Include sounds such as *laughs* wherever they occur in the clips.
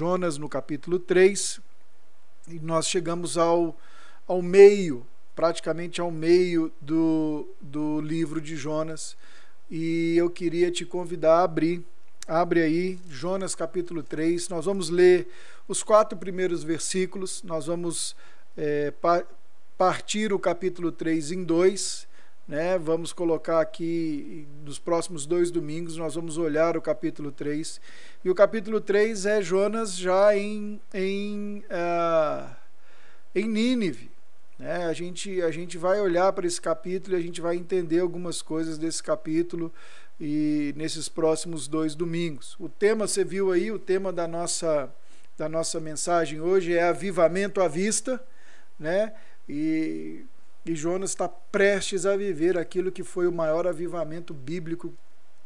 Jonas no capítulo 3, e nós chegamos ao, ao meio, praticamente ao meio do, do livro de Jonas, e eu queria te convidar a abrir. Abre aí, Jonas capítulo 3. Nós vamos ler os quatro primeiros versículos, nós vamos é, pa partir o capítulo 3 em dois. Né? Vamos colocar aqui nos próximos dois domingos, nós vamos olhar o capítulo 3. E o capítulo 3 é Jonas já em, em, uh, em Nínive. Né? A, gente, a gente vai olhar para esse capítulo e a gente vai entender algumas coisas desse capítulo e nesses próximos dois domingos. O tema, você viu aí, o tema da nossa, da nossa mensagem hoje é avivamento à vista, né? E e Jonas está prestes a viver aquilo que foi o maior avivamento bíblico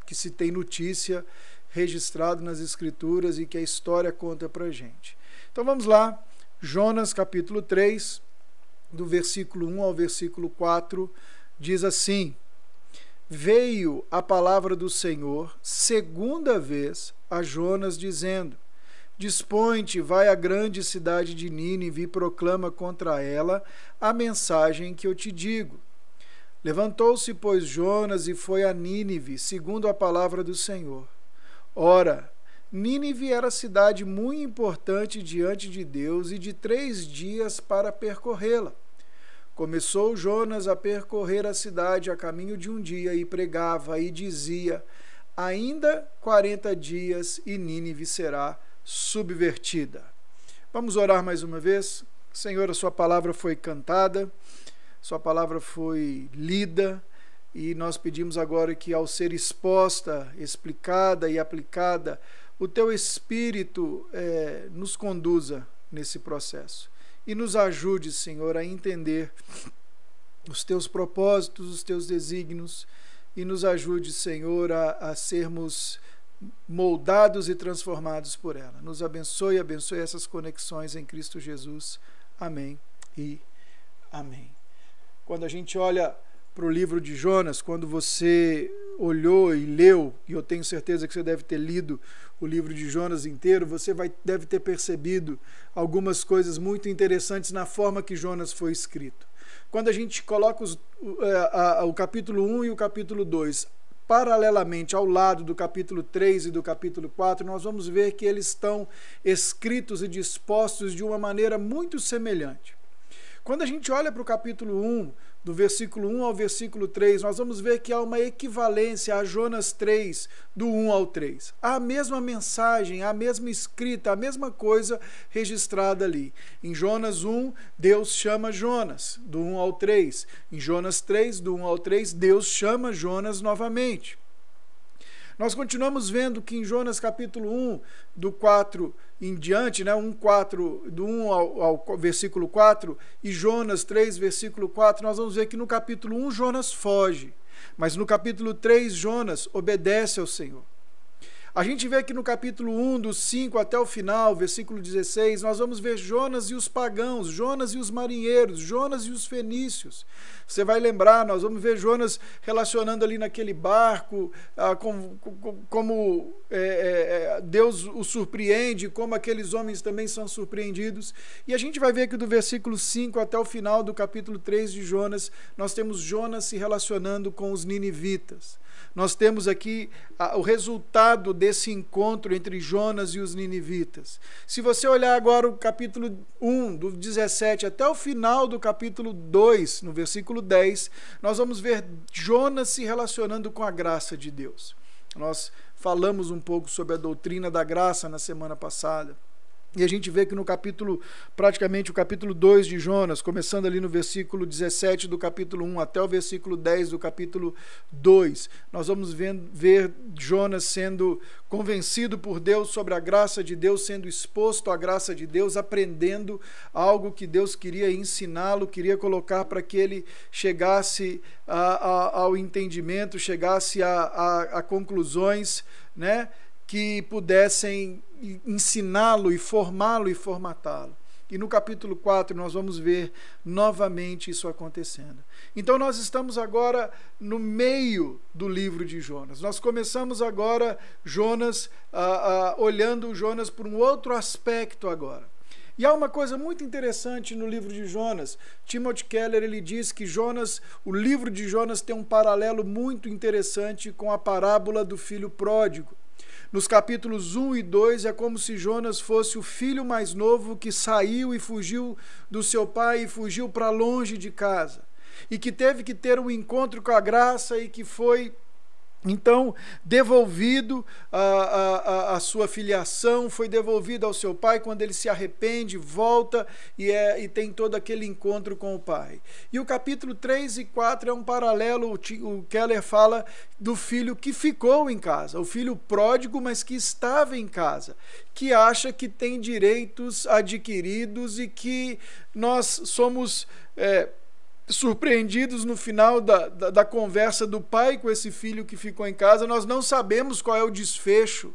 que se tem notícia registrado nas Escrituras e que a história conta para gente. Então vamos lá, Jonas capítulo 3, do versículo 1 ao versículo 4, diz assim: Veio a palavra do Senhor segunda vez a Jonas, dizendo: Dispõe-te, vai à grande cidade de Nínive e proclama contra ela a mensagem que eu te digo. Levantou-se, pois, Jonas e foi a Nínive, segundo a palavra do Senhor. Ora, Nínive era cidade muito importante diante de Deus e de três dias para percorrê-la. Começou Jonas a percorrer a cidade a caminho de um dia e pregava e dizia: Ainda quarenta dias e Nínive será subvertida. Vamos orar mais uma vez? Senhor, a Sua palavra foi cantada, Sua palavra foi lida, e nós pedimos agora que, ao ser exposta, explicada e aplicada, o Teu Espírito é, nos conduza nesse processo e nos ajude, Senhor, a entender os Teus propósitos, os Teus desígnios e nos ajude, Senhor, a, a sermos moldados e transformados por ela. Nos abençoe abençoe essas conexões em Cristo Jesus. Amém e amém. Quando a gente olha para o livro de Jonas, quando você olhou e leu, e eu tenho certeza que você deve ter lido o livro de Jonas inteiro, você vai, deve ter percebido algumas coisas muito interessantes na forma que Jonas foi escrito. Quando a gente coloca os, é, a, a, o capítulo 1 e o capítulo 2 paralelamente ao lado do capítulo 3 e do capítulo 4, nós vamos ver que eles estão escritos e dispostos de uma maneira muito semelhante. Quando a gente olha para o capítulo 1, do versículo 1 ao versículo 3, nós vamos ver que há uma equivalência a Jonas 3, do 1 ao 3. Há a mesma mensagem, a mesma escrita, a mesma coisa registrada ali. Em Jonas 1, Deus chama Jonas, do 1 ao 3. Em Jonas 3, do 1 ao 3, Deus chama Jonas novamente. Nós continuamos vendo que em Jonas capítulo 1, do 4 em diante, né, 1, 4, do 1 ao, ao versículo 4, e Jonas 3, versículo 4, nós vamos ver que no capítulo 1 Jonas foge, mas no capítulo 3 Jonas obedece ao Senhor. A gente vê que no capítulo 1, do 5 até o final, versículo 16, nós vamos ver Jonas e os pagãos, Jonas e os marinheiros, Jonas e os fenícios. Você vai lembrar, nós vamos ver Jonas relacionando ali naquele barco, ah, como, como é, é, é, Deus o surpreende, como aqueles homens também são surpreendidos. E a gente vai ver que do versículo 5 até o final do capítulo 3 de Jonas, nós temos Jonas se relacionando com os ninivitas. Nós temos aqui o resultado desse encontro entre Jonas e os ninivitas. Se você olhar agora o capítulo 1, do 17 até o final do capítulo 2, no versículo 10, nós vamos ver Jonas se relacionando com a graça de Deus. Nós falamos um pouco sobre a doutrina da graça na semana passada. E a gente vê que no capítulo, praticamente o capítulo 2 de Jonas, começando ali no versículo 17 do capítulo 1 até o versículo 10 do capítulo 2, nós vamos ver, Jonas sendo convencido por Deus sobre a graça de Deus, sendo exposto à graça de Deus, aprendendo algo que Deus queria ensiná-lo, queria colocar para que ele chegasse a, a, ao entendimento, chegasse a, a conclusões, né? Que pudessem ensiná-lo e formá-lo e formatá-lo. E no capítulo 4 nós vamos ver novamente isso acontecendo. Então nós estamos agora no meio do livro de Jonas. Nós começamos agora Jonas, ah, ah, olhando Jonas por um outro aspecto agora. E há uma coisa muito interessante no livro de Jonas. Timothy Keller ele diz que Jonas, o livro de Jonas tem um paralelo muito interessante com a parábola do filho pródigo. Nos capítulos 1 e 2 é como se Jonas fosse o filho mais novo que saiu e fugiu do seu pai e fugiu para longe de casa. E que teve que ter um encontro com a graça e que foi então, devolvido a, a, a, sua filiação, foi devolvido ao seu pai quando ele se arrepende, volta e, é, e tem todo aquele encontro com o pai. E o capítulo 3 e 4 é um paralelo, o, o Keller fala do filho que ficou em casa, o filho pródigo, mas que estava em casa, que acha que tem direitos adquiridos e que nós somos. É, surpreendidos no final da, da, da, conversa do pai com esse filho que ficou em casa, nós não sabemos qual é o desfecho.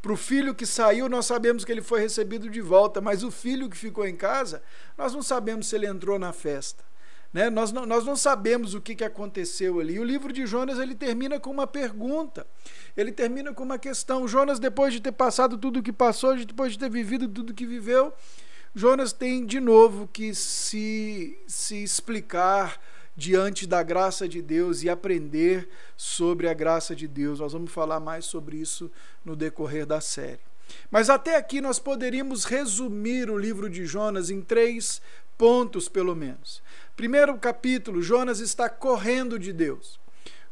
Para o filho que saiu, nós sabemos que ele foi recebido de volta, mas o filho que ficou em casa, nós não sabemos se ele entrou na festa. Né? Nós, não, nós não sabemos o que, que aconteceu ali. O livro de Jonas ele termina com uma pergunta, ele termina com uma questão. Jonas, depois de ter passado tudo o que passou, depois de ter vivido tudo o que viveu, Jonas tem de novo que se, se explicar diante da graça de Deus e aprender sobre a graça de Deus. Nós vamos falar mais sobre isso no decorrer da série. Mas até aqui nós poderíamos resumir o livro de Jonas em três pontos, pelo menos. Primeiro capítulo: Jonas está correndo de Deus.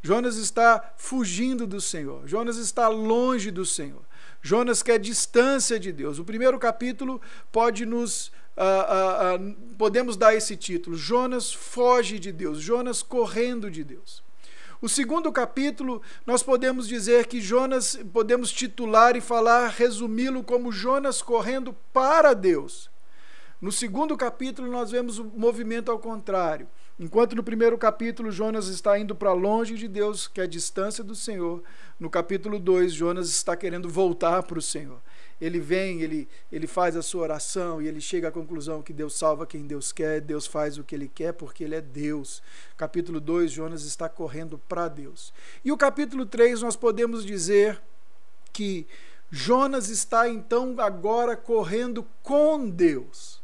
Jonas está fugindo do Senhor. Jonas está longe do Senhor. Jonas quer distância de Deus. O primeiro capítulo pode nos. Uh, uh, uh, podemos dar esse título: Jonas foge de Deus, Jonas correndo de Deus. O segundo capítulo, nós podemos dizer que Jonas, podemos titular e falar, resumi-lo como Jonas correndo para Deus. No segundo capítulo, nós vemos o movimento ao contrário. Enquanto no primeiro capítulo Jonas está indo para longe de Deus, que é a distância do Senhor, no capítulo 2 Jonas está querendo voltar para o Senhor. Ele vem, ele, ele faz a sua oração e ele chega à conclusão que Deus salva quem Deus quer, Deus faz o que ele quer porque ele é Deus. Capítulo 2 Jonas está correndo para Deus. E o capítulo 3 nós podemos dizer que Jonas está então agora correndo com Deus.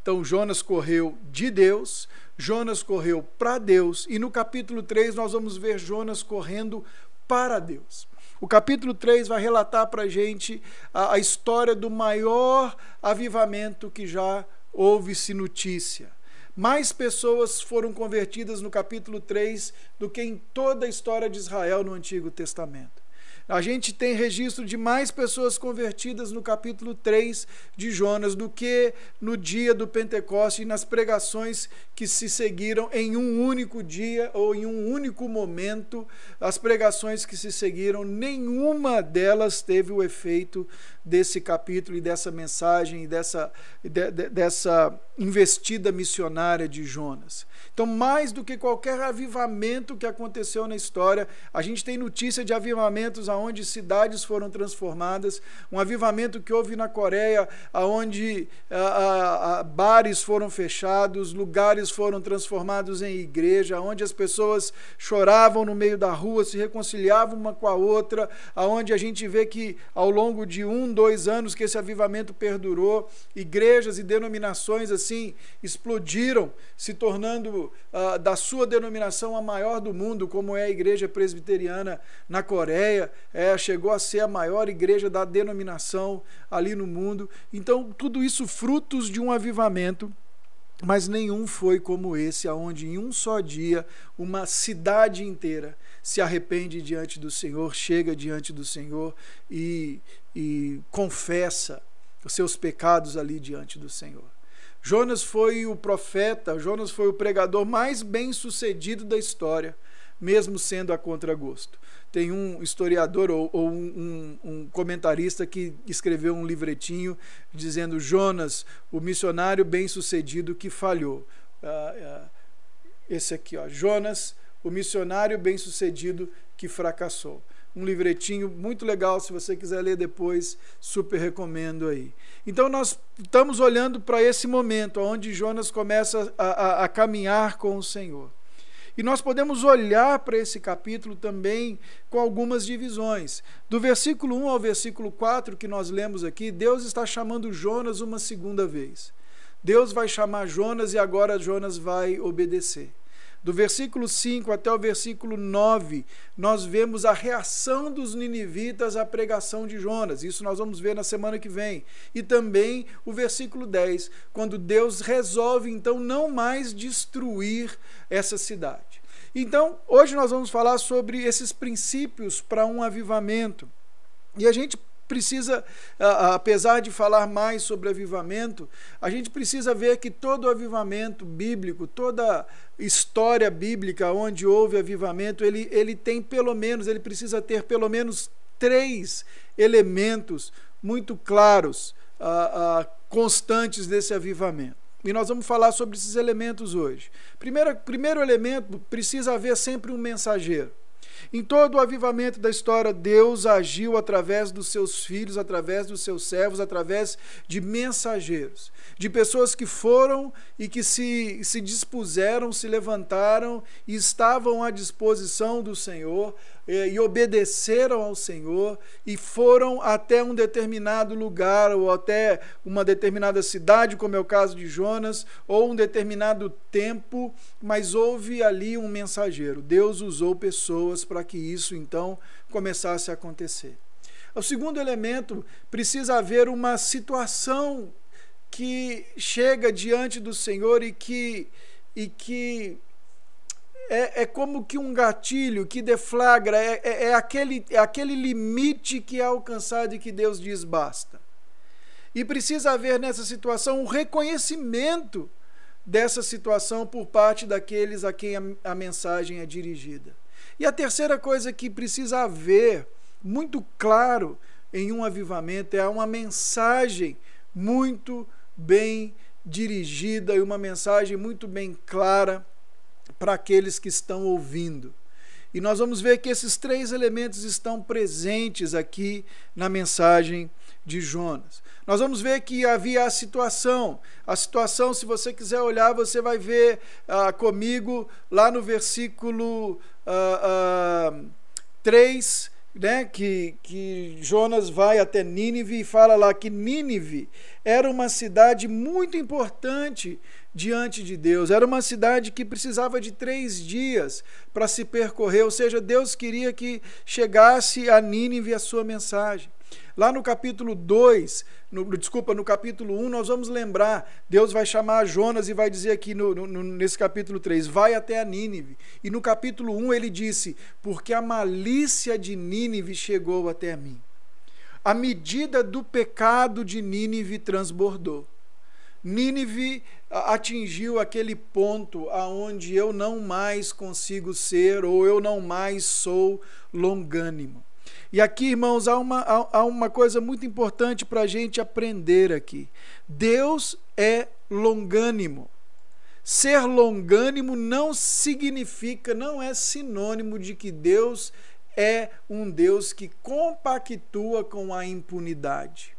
Então Jonas correu de Deus, Jonas correu para Deus, e no capítulo 3 nós vamos ver Jonas correndo para Deus. O capítulo 3 vai relatar para a gente a, história do maior avivamento que já houve-se notícia. Mais pessoas foram convertidas no capítulo 3 do que em toda a história de Israel no Antigo Testamento. A gente tem registro de mais pessoas convertidas no capítulo 3 de Jonas do que no dia do Pentecoste e nas pregações que se seguiram em um único dia ou em um único momento. As pregações que se seguiram, nenhuma delas teve o efeito desse capítulo e dessa mensagem e dessa, de, de, dessa investida missionária de Jonas. Então, mais do que qualquer avivamento que aconteceu na história, a gente tem notícia de avivamentos aonde cidades foram transformadas, um avivamento que houve na Coreia, aonde a, a, a, bares foram fechados, lugares foram transformados em igreja, onde as pessoas choravam no meio da rua, se reconciliavam uma com a outra, aonde a gente vê que ao longo de um, dois anos que esse avivamento perdurou, igrejas e denominações assim explodiram, se tornando uh, da sua denominação a maior do mundo, como é a igreja presbiteriana na Coreia, é, chegou a ser a maior igreja da denominação ali no mundo. Então, tudo isso frutos de um avivamento mas nenhum foi como esse, aonde em um só dia uma cidade inteira se arrepende diante do Senhor, chega diante do Senhor e, e confessa os seus pecados ali diante do Senhor. Jonas foi o profeta, Jonas foi o pregador mais bem sucedido da história, mesmo sendo a contragosto. Tem um historiador ou, ou um, um, comentarista que escreveu um livretinho dizendo Jonas, o missionário bem sucedido que falhou. Uh, uh, esse aqui, ó, Jonas, o missionário bem sucedido que fracassou. Um livretinho muito legal, se você quiser ler depois, super recomendo aí. Então nós estamos olhando para esse momento onde Jonas começa a, a, a caminhar com o Senhor. E nós podemos olhar para esse capítulo também com algumas divisões. Do versículo 1 ao versículo 4 que nós lemos aqui, Deus está chamando Jonas uma segunda vez. Deus vai chamar Jonas e agora Jonas vai obedecer. Do versículo 5 até o versículo 9, nós vemos a reação dos ninivitas à pregação de Jonas. Isso nós vamos ver na semana que vem. E também o versículo 10, quando Deus resolve então não mais destruir essa cidade. Então, hoje nós vamos falar sobre esses princípios para um avivamento. E a gente precisa, apesar de falar mais sobre avivamento, a gente precisa ver que todo avivamento bíblico, toda história bíblica onde houve avivamento, ele, ele tem pelo menos, ele precisa ter pelo menos três elementos muito claros, constantes desse avivamento. E nós vamos falar sobre esses elementos hoje. Primeiro, primeiro elemento, precisa haver sempre um mensageiro. Em todo o avivamento da história, Deus agiu através dos seus filhos, através dos seus servos, através de mensageiros, de pessoas que foram e que se, se dispuseram, se levantaram e estavam à disposição do Senhor e, e obedeceram ao Senhor e foram até um determinado lugar ou até uma determinada cidade, como é o caso de Jonas, ou um determinado tempo, mas houve ali um mensageiro. Deus usou pessoas para que isso então começasse a acontecer. O segundo elemento precisa haver uma situação que chega diante do Senhor e que e que é, é como que um gatilho que deflagra, é, é, é, aquele, é aquele limite que é alcançado e que Deus diz basta. E precisa haver nessa situação um reconhecimento dessa situação por parte daqueles a quem a, a mensagem é dirigida. E a terceira coisa que precisa haver, muito claro, em um avivamento, é uma mensagem muito bem dirigida e uma mensagem muito bem clara para aqueles que estão ouvindo. E nós vamos ver que esses três elementos estão presentes aqui na mensagem de Jonas. Nós vamos ver que havia a situação. A situação, se você quiser olhar, você vai ver ah, comigo lá no versículo ah, ah, 3, né, que, que Jonas vai até Nínive e fala lá que Nínive era uma cidade muito importante diante de Deus. Era uma cidade que precisava de três dias para se percorrer, ou seja, Deus queria que chegasse a Nínive a sua mensagem. Lá no capítulo 2, no, desculpa, no capítulo 1, nós vamos lembrar, Deus vai chamar Jonas e vai dizer aqui no, no, nesse capítulo 3, vai até a Nínive. E no capítulo 1 ele disse, porque a malícia de Nínive chegou até mim. A medida do pecado de Nínive transbordou. Nínive atingiu aquele ponto aonde eu não mais consigo ser ou eu não mais sou longânimo. E aqui, irmãos, há uma, há uma coisa muito importante para a gente aprender aqui. Deus é longânimo. Ser longânimo não significa, não é sinônimo de que Deus é um Deus que compactua com a impunidade.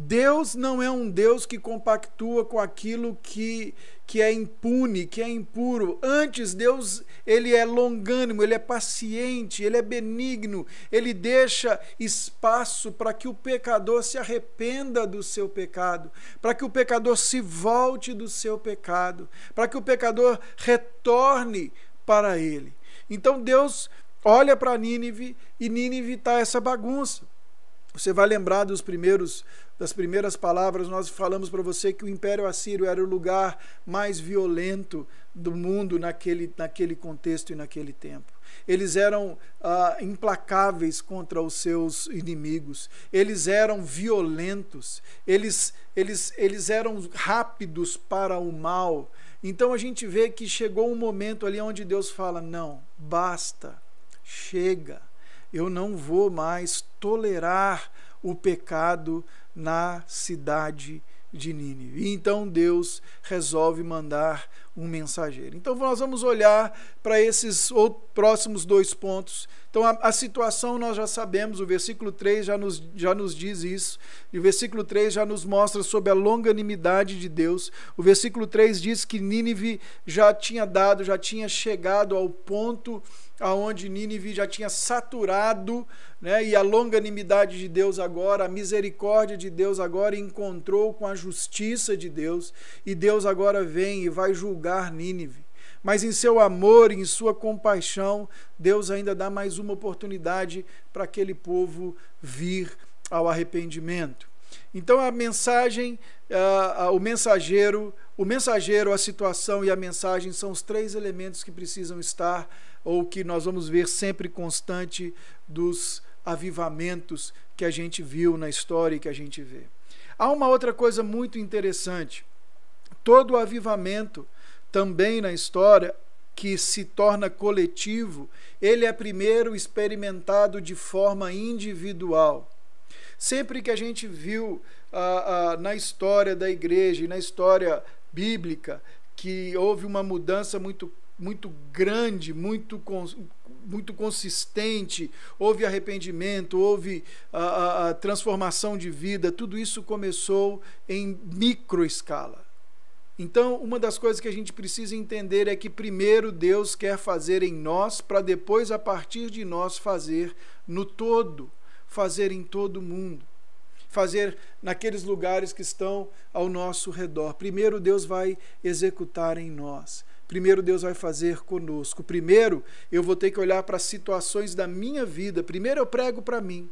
Deus não é um Deus que compactua com aquilo que, que é impune, que é impuro. Antes, Deus ele é longânimo, ele é paciente, ele é benigno, ele deixa espaço para que o pecador se arrependa do seu pecado, para que o pecador se volte do seu pecado, para que o pecador retorne para ele. Então Deus olha para Nínive e Nínive está essa bagunça. Você vai lembrar dos primeiros das primeiras palavras, nós falamos para você que o Império Assírio era o lugar mais violento do mundo naquele, naquele contexto e naquele tempo. Eles eram ah, implacáveis contra os seus inimigos, eles eram violentos, eles, eles, eles eram rápidos para o mal. Então a gente vê que chegou um momento ali onde Deus fala: não, basta, chega, eu não vou mais tolerar o pecado na cidade de Nínive. E então Deus resolve mandar um mensageiro. Então nós vamos olhar para esses próximos dois pontos. Então a, a, situação nós já sabemos, o versículo 3 já nos, já nos diz isso, e o versículo 3 já nos mostra sobre a longanimidade de Deus. O versículo 3 diz que Nínive já tinha dado, já tinha chegado ao ponto aonde Nínive já tinha saturado, né, e a longanimidade de Deus agora, a misericórdia de Deus agora encontrou com a justiça de Deus, e Deus agora vem e vai julgar Nínive. Mas em seu amor, em sua compaixão, Deus ainda dá mais uma oportunidade para aquele povo vir ao arrependimento. Então a mensagem, uh, o mensageiro, o mensageiro, a situação e a mensagem são os três elementos que precisam estar ou que nós vamos ver sempre constante dos avivamentos que a gente viu na história e que a gente vê. Há uma outra coisa muito interessante. Todo avivamento, também na história, que se torna coletivo, ele é primeiro experimentado de forma individual. Sempre que a gente viu ah, ah, na história da igreja e na história bíblica que houve uma mudança muito muito grande, muito, muito consistente, houve arrependimento, houve a, a, a transformação de vida, tudo isso começou em micro escala. Então, uma das coisas que a gente precisa entender é que primeiro Deus quer fazer em nós, para depois, a partir de nós, fazer no todo, fazer em todo o mundo, fazer naqueles lugares que estão ao nosso redor. Primeiro Deus vai executar em nós. Primeiro Deus vai fazer conosco. Primeiro eu vou ter que olhar para as situações da minha vida. Primeiro eu prego para mim.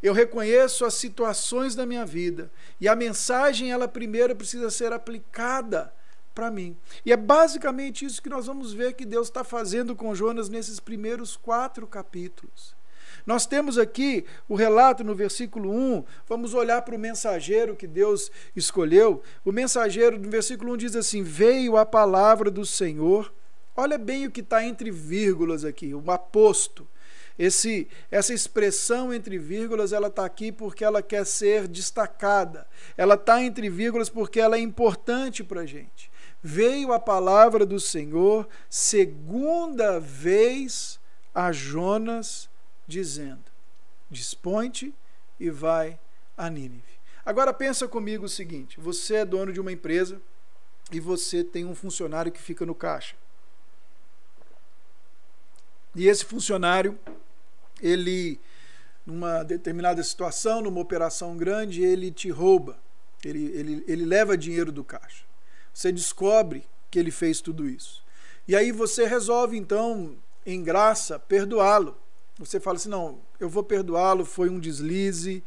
Eu reconheço as situações da minha vida e a mensagem ela primeiro precisa ser aplicada para mim. E é basicamente isso que nós vamos ver que Deus está fazendo com Jonas nesses primeiros quatro capítulos. Nós temos aqui o relato no versículo 1, vamos olhar para o mensageiro que Deus escolheu. O mensageiro, no versículo 1, diz assim: Veio a palavra do Senhor. Olha bem o que está entre vírgulas aqui, o aposto. Esse, essa expressão entre vírgulas, ela está aqui porque ela quer ser destacada. Ela está entre vírgulas porque ela é importante para a gente. Veio a palavra do Senhor segunda vez a Jonas dizendo: Dispõe-te e vai a Nínive. Agora pensa comigo o seguinte: você é dono de uma empresa e você tem um funcionário que fica no caixa. E esse funcionário, ele, numa determinada situação, numa operação grande, ele te rouba, ele, ele, ele leva dinheiro do caixa. Você descobre que ele fez tudo isso. E aí você resolve, então, em graça, perdoá-lo você fala assim, não, eu vou perdoá-lo, foi um deslize,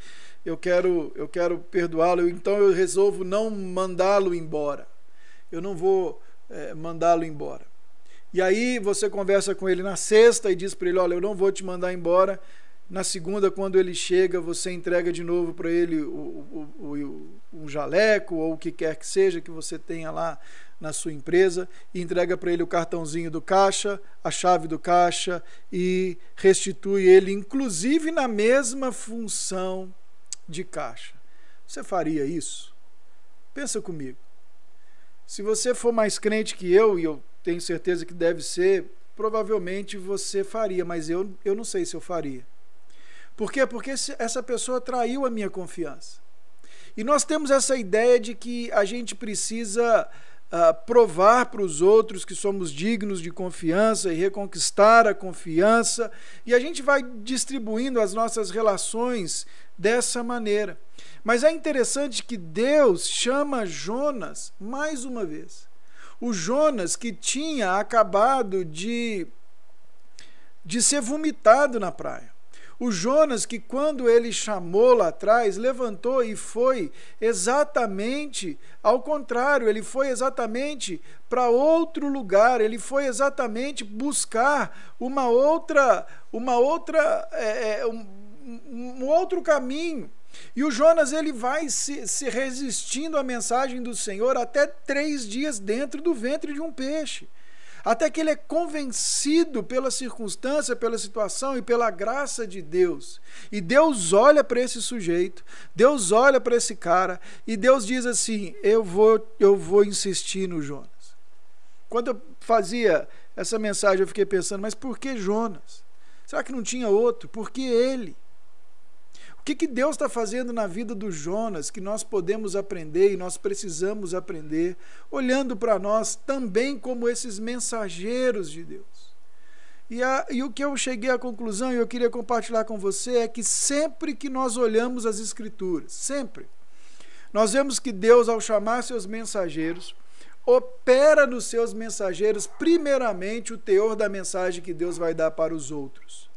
eu quero, eu quero perdoá-lo, então eu resolvo não mandá-lo embora. Eu não vou é, mandá-lo embora. E aí você conversa com ele na sexta e diz para ele, olha, eu não vou te mandar embora. Na segunda, quando ele chega, você entrega de novo para ele o, o, o, um jaleco ou o que quer que seja que você tenha lá na sua empresa e entrega para ele o cartãozinho do caixa, a chave do caixa e restitui ele, inclusive na mesma função de caixa. Você faria isso? Pensa comigo. Se você for mais crente que eu, e eu tenho certeza que deve ser, provavelmente você faria, mas eu, eu não sei se eu faria. Por quê? Porque essa pessoa traiu a minha confiança. E nós temos essa ideia de que a gente precisa uh, provar para os outros que somos dignos de confiança e reconquistar a confiança, e a gente vai distribuindo as nossas relações dessa maneira. Mas é interessante que Deus chama Jonas mais uma vez. O Jonas que tinha acabado de, de ser vomitado na praia. O Jonas, que quando ele chamou lá atrás, levantou e foi exatamente ao contrário, ele foi exatamente para outro lugar, ele foi exatamente buscar uma outra, uma outra, é, é, um, um outro caminho. E o Jonas ele vai se, se resistindo à mensagem do Senhor até três dias dentro do ventre de um peixe até que ele é convencido pela circunstância, pela situação e pela graça de Deus. E Deus olha para esse sujeito, Deus olha para esse cara e Deus diz assim: "Eu vou eu vou insistir no Jonas". quando eu fazia essa mensagem, eu fiquei pensando, mas por que Jonas? Será que não tinha outro? Por que ele? Que, que Deus está fazendo na vida do Jonas que nós podemos aprender e nós precisamos aprender, olhando para nós também como esses mensageiros de Deus? E, a, e o que eu cheguei à conclusão e eu queria compartilhar com você é que sempre que nós olhamos as Escrituras, sempre, nós vemos que Deus, ao chamar seus mensageiros, opera nos seus mensageiros, primeiramente, o teor da mensagem que Deus vai dar para os outros.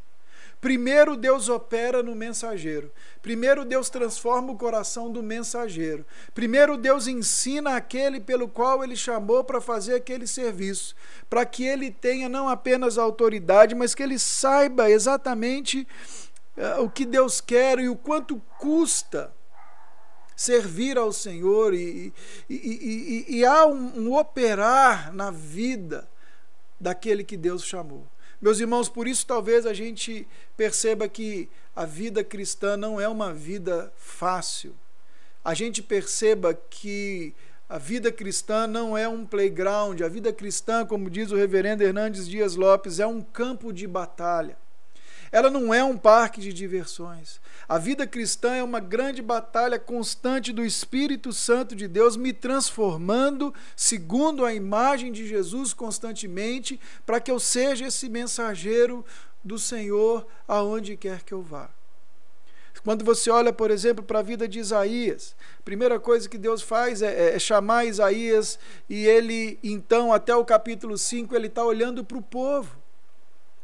Primeiro Deus opera no mensageiro. Primeiro Deus transforma o coração do mensageiro. Primeiro Deus ensina aquele pelo qual ele chamou para fazer aquele serviço, para que ele tenha não apenas autoridade, mas que ele saiba exatamente uh, o que Deus quer e o quanto custa servir ao Senhor e, e, e, e há um, um operar na vida daquele que Deus chamou. Meus irmãos, por isso talvez a gente perceba que a vida cristã não é uma vida fácil. A gente perceba que a vida cristã não é um playground. A vida cristã, como diz o reverendo Hernandes Dias Lopes, é um campo de batalha. Ela não é um parque de diversões. A vida cristã é uma grande batalha constante do Espírito Santo de Deus me transformando segundo a imagem de Jesus constantemente, para que eu seja esse mensageiro do Senhor aonde quer que eu vá. Quando você olha, por exemplo, para a vida de Isaías, a primeira coisa que Deus faz é, é chamar Isaías e ele, então, até o capítulo 5, ele está olhando para o povo.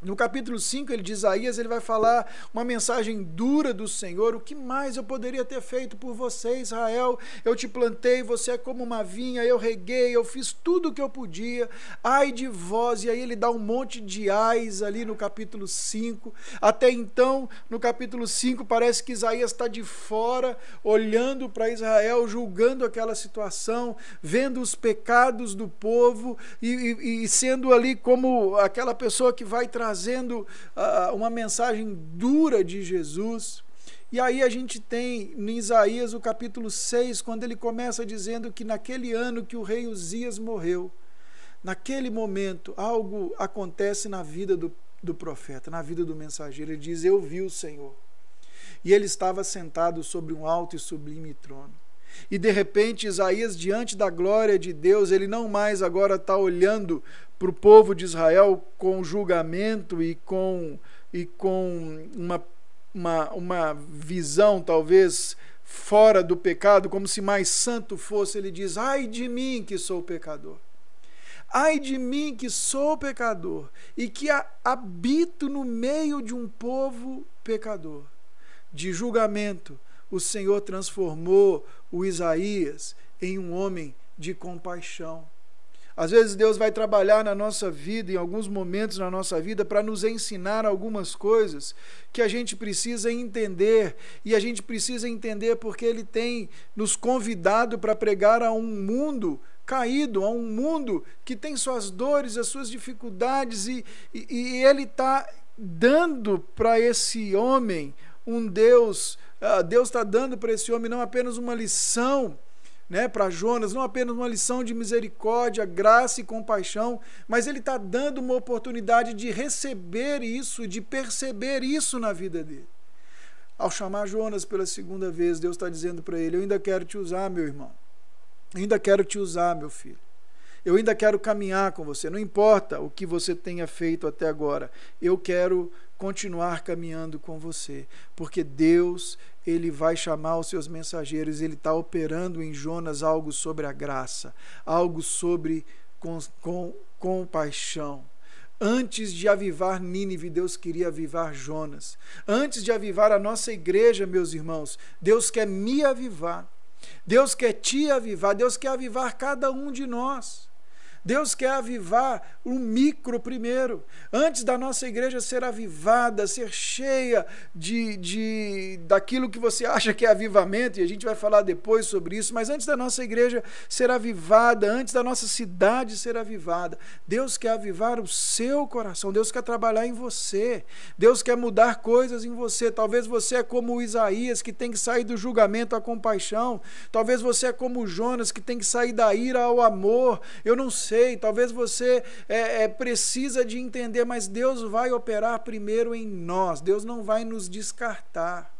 No capítulo 5 de Isaías, ele vai falar uma mensagem dura do Senhor. O que mais eu poderia ter feito por você, Israel? Eu te plantei, você é como uma vinha, eu reguei, eu fiz tudo o que eu podia. Ai de vós! E aí ele dá um monte de ais ali no capítulo 5. Até então, no capítulo 5, parece que Isaías está de fora, olhando para Israel, julgando aquela situação, vendo os pecados do povo e, e, e sendo ali como aquela pessoa que vai trazer trazendo uh, uma mensagem dura de Jesus. E aí a gente tem em Isaías o capítulo 6, quando ele começa dizendo que naquele ano que o rei Uzias morreu, naquele momento algo acontece na vida do, do profeta, na vida do mensageiro. Ele diz: Eu vi o Senhor. E ele estava sentado sobre um alto e sublime trono. E de repente, Isaías, diante da glória de Deus, ele não mais agora está olhando para o povo de Israel com julgamento e com, e com uma, uma, uma visão talvez fora do pecado, como se mais santo fosse, ele diz: Ai de mim que sou pecador. Ai de mim que sou pecador e que habito no meio de um povo pecador. De julgamento, o Senhor transformou o Isaías em um homem de compaixão. Às vezes Deus vai trabalhar na nossa vida, em alguns momentos na nossa vida, para nos ensinar algumas coisas que a gente precisa entender. E a gente precisa entender porque Ele tem nos convidado para pregar a um mundo caído, a um mundo que tem suas dores, as suas dificuldades, e, e, e Ele está dando para esse homem um Deus, Deus está dando para esse homem não apenas uma lição né, para Jonas, não apenas uma lição de misericórdia, graça e compaixão, mas ele está dando uma oportunidade de receber isso, de perceber isso na vida dele. Ao chamar Jonas pela segunda vez, Deus está dizendo para ele: Eu ainda quero te usar, meu irmão. Ainda quero te usar, meu filho. Eu ainda quero caminhar com você. Não importa o que você tenha feito até agora. Eu quero continuar caminhando com você, porque Deus ele vai chamar os seus mensageiros, ele está operando em Jonas algo sobre a graça, algo sobre com, com, compaixão. Antes de avivar Nínive, Deus queria avivar Jonas. Antes de avivar a nossa igreja, meus irmãos, Deus quer me avivar. Deus quer te avivar. Deus quer avivar cada um de nós. Deus quer avivar o micro primeiro. Antes da nossa igreja ser avivada, ser cheia de, de daquilo que você acha que é avivamento, e a gente vai falar depois sobre isso, mas antes da nossa igreja ser avivada, antes da nossa cidade ser avivada, Deus quer avivar o seu coração, Deus quer trabalhar em você, Deus quer mudar coisas em você. Talvez você é como Isaías, que tem que sair do julgamento à compaixão, talvez você é como o Jonas, que tem que sair da ira ao amor. Eu não sei sei, talvez você é, é, precisa de entender, mas Deus vai operar primeiro em nós, Deus não vai nos descartar.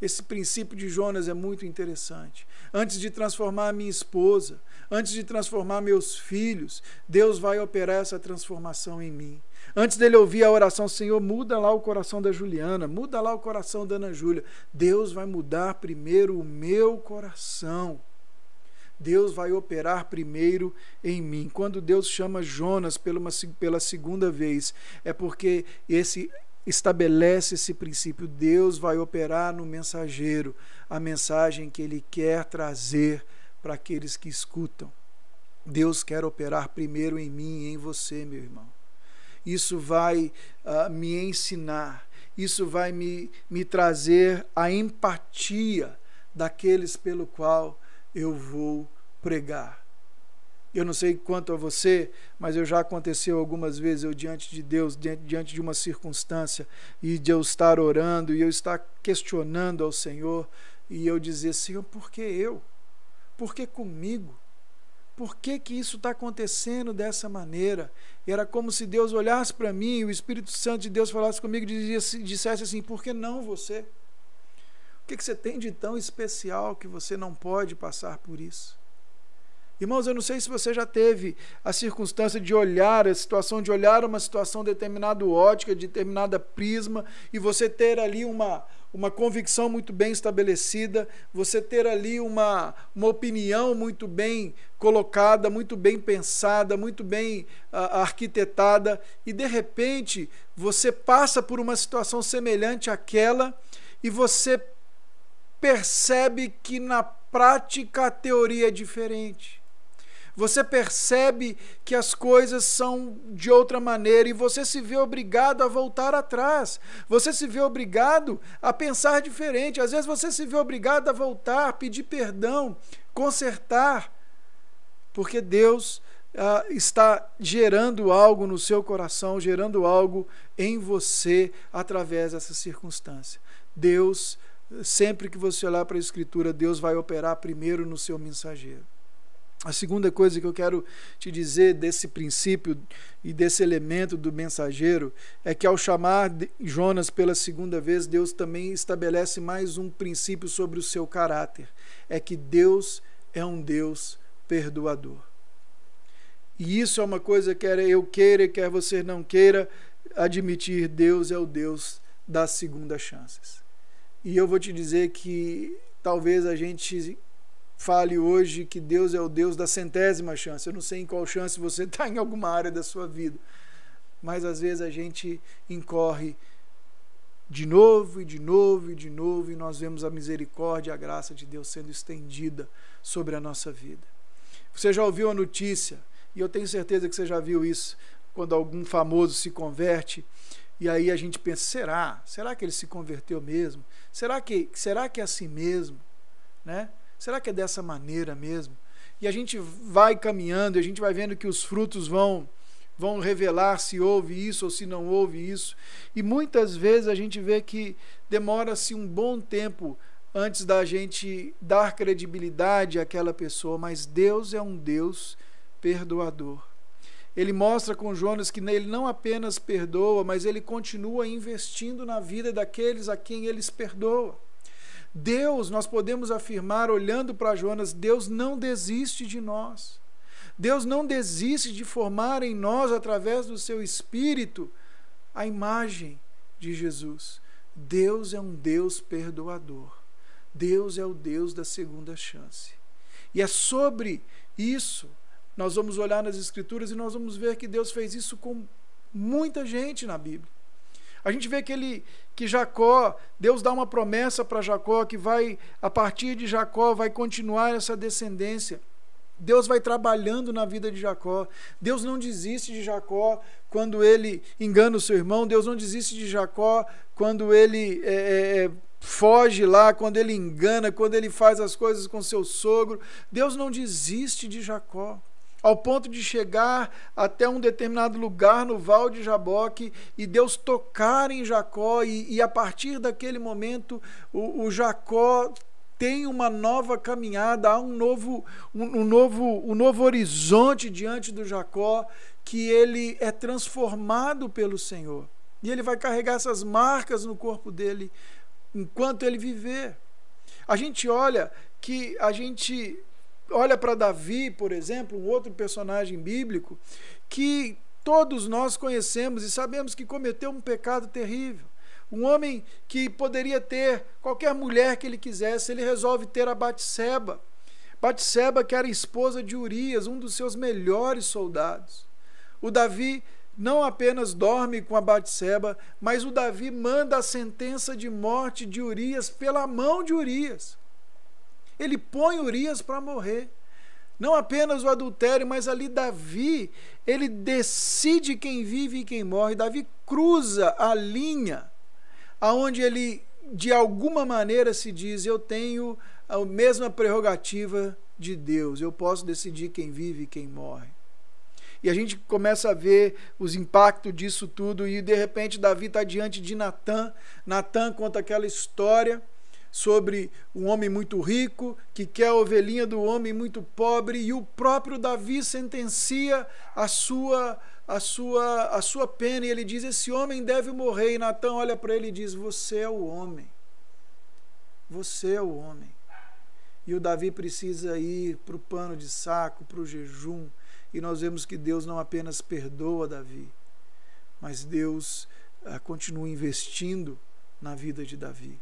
Esse princípio de Jonas é muito interessante. Antes de transformar minha esposa, antes de transformar meus filhos, Deus vai operar essa transformação em mim. Antes dele ouvir a oração, Senhor, muda lá o coração da Juliana, muda lá o coração da Ana Júlia. Deus vai mudar primeiro o meu coração. Deus vai operar primeiro em mim. Quando Deus chama Jonas pela, uma, pela segunda vez, é porque esse estabelece esse princípio. Deus vai operar no mensageiro a mensagem que ele quer trazer para aqueles que escutam. Deus quer operar primeiro em mim e em você, meu irmão. Isso vai uh, me ensinar, isso vai me, me trazer a empatia daqueles pelo qual eu vou pregar. Eu não sei quanto a você, mas eu já aconteceu algumas vezes eu diante de Deus, diante de uma circunstância, e de eu estar orando e eu estar questionando ao Senhor, e eu dizer: Senhor, por que eu? Por que comigo? Por que, que isso está acontecendo dessa maneira? E era como se Deus olhasse para mim e o Espírito Santo de Deus falasse comigo e dissesse assim: por que não você? O que, que você tem de tão especial que você não pode passar por isso? Irmãos, eu não sei se você já teve a circunstância de olhar, a situação de olhar uma situação determinada ótica, de determinada prisma, e você ter ali uma, uma convicção muito bem estabelecida, você ter ali uma, uma opinião muito bem colocada, muito bem pensada, muito bem uh, arquitetada, e de repente você passa por uma situação semelhante àquela e você percebe que na prática a teoria é diferente você percebe que as coisas são de outra maneira e você se vê obrigado a voltar atrás. Você se vê obrigado a pensar diferente. Às vezes você se vê obrigado a voltar, pedir perdão, consertar, porque Deus ah, está gerando algo no seu coração, gerando algo em você através dessa circunstância. Deus, sempre que você olhar para a Escritura, Deus vai operar primeiro no seu mensageiro. A segunda coisa que eu quero te dizer desse princípio e desse elemento do mensageiro é que ao chamar Jonas pela segunda vez, Deus também estabelece mais um princípio sobre o seu caráter. É que Deus é um Deus perdoador. E isso é uma coisa que quer eu queira, quer você não queira admitir, Deus é o Deus das segundas chances. E eu vou te dizer que talvez a gente fale hoje que Deus é o Deus da centésima chance. Eu não sei em qual chance você está *laughs* em alguma área da sua vida, mas às vezes a gente incorre de novo e de novo e de novo e nós vemos a misericórdia e a graça de Deus sendo estendida sobre a nossa vida. Você já ouviu a notícia, e eu tenho certeza que você já viu isso, quando algum famoso se converte e aí a gente pensa, será? Será que ele se converteu mesmo? Será que será que é assim mesmo, né? Será que é dessa maneira mesmo? E a gente vai caminhando, a gente vai vendo que os frutos vão vão revelar se houve isso ou se não houve isso. E muitas vezes a gente vê que demora-se um bom tempo antes da gente dar credibilidade àquela pessoa, mas Deus é um Deus perdoador. Ele mostra com Jonas que ele não apenas perdoa, mas ele continua investindo na vida daqueles a quem eles perdoa. Deus, nós podemos afirmar, olhando para Jonas, Deus não desiste de nós. Deus não desiste de formar em nós, através do seu Espírito, a imagem de Jesus. Deus é um Deus perdoador. Deus é o Deus da segunda chance. E é sobre isso nós vamos olhar nas Escrituras e nós vamos ver que Deus fez isso com muita gente na Bíblia. A gente vê que ele que Jacó, Deus dá uma promessa para Jacó que vai a partir de Jacó vai continuar essa descendência. Deus vai trabalhando na vida de Jacó. Deus não desiste de Jacó quando ele engana o seu irmão. Deus não desiste de Jacó quando ele é, é, é foge lá, quando ele engana, quando ele faz as coisas com seu sogro. Deus não desiste de Jacó ao ponto de chegar até um determinado lugar no Val de Jaboque e Deus tocar em Jacó, e, e a partir daquele momento o, o Jacó tem uma nova caminhada, há um novo, um, um, novo, um novo horizonte diante do Jacó, que ele é transformado pelo Senhor. E ele vai carregar essas marcas no corpo dele enquanto ele viver. A gente olha que a gente olha para Davi, por exemplo, um outro personagem bíblico, que todos nós conhecemos e sabemos que cometeu um pecado terrível. Um homem que poderia ter qualquer mulher que ele quisesse, ele resolve ter a Batseba. Batseba, que era esposa de Urias, um dos seus melhores soldados. O Davi não apenas dorme com a Batseba, mas o Davi manda a sentença de morte de Urias pela mão de Urias. Ele põe Urias para morrer. Não apenas o adultério, mas ali Davi, ele decide quem vive e quem morre. Davi cruza a linha aonde ele de alguma maneira se diz eu tenho a mesma prerrogativa de Deus, eu posso decidir quem vive e quem morre. E a gente começa a ver os impactos disso tudo, e de repente Davi está diante de Natan. Natan conta aquela história sobre um homem muito rico que quer a ovelhinha do homem muito pobre, e o próprio Davi sentencia a sua a sua a sua pena e ele diz esse homem deve morrer. E Natan olha para ele e diz você é o homem. Você é o homem. E o Davi precisa ir para o pano de saco para o jejum. E nós vemos que Deus não apenas perdoa Davi, mas Deus ah, continua investindo na vida de Davi.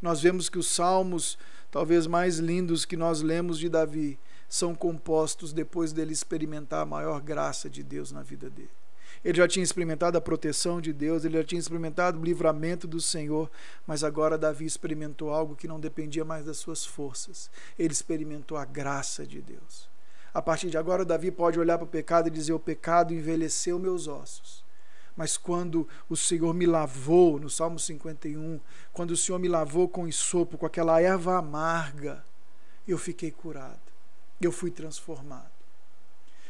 Nós vemos que os salmos, talvez mais lindos que nós lemos de Davi, são compostos depois dele experimentar a maior graça de Deus na vida dele. Ele já tinha experimentado a proteção de Deus, ele já tinha experimentado o livramento do Senhor, mas agora Davi experimentou algo que não dependia mais das suas forças. Ele experimentou a graça de Deus. A partir de agora, Davi pode olhar para o pecado e dizer: O pecado envelheceu meus ossos. Mas quando o Senhor me lavou, no Salmo 51, quando o Senhor me lavou com ensopo, com aquela erva amarga, eu fiquei curado, eu fui transformado.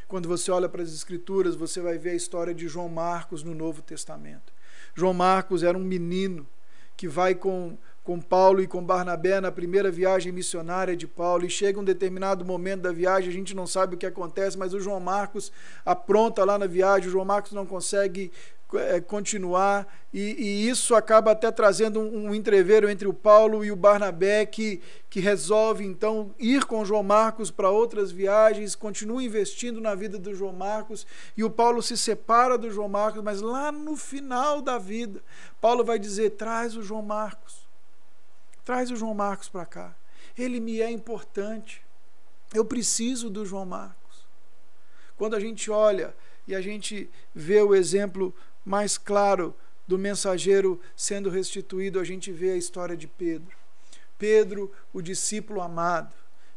Quando você olha para as Escrituras, você vai ver a história de João Marcos no Novo Testamento. João Marcos era um menino que vai com com Paulo e com Barnabé na primeira viagem missionária de Paulo, e chega um determinado momento da viagem, a gente não sabe o que acontece, mas o João Marcos apronta lá na viagem, o João Marcos não consegue continuar, e, e, isso acaba até trazendo um, um entreveiro entre o Paulo e o Barnabé, que, que resolve então ir com João Marcos para outras viagens, continua investindo na vida do João Marcos, e o Paulo se separa do João Marcos, mas lá no final da vida, Paulo vai dizer: traz o João Marcos Traz o João Marcos para cá. Ele me é importante. Eu preciso do João Marcos. Quando a gente olha e a gente vê o exemplo mais claro do mensageiro sendo restituído, a gente vê a história de Pedro. Pedro, o discípulo amado.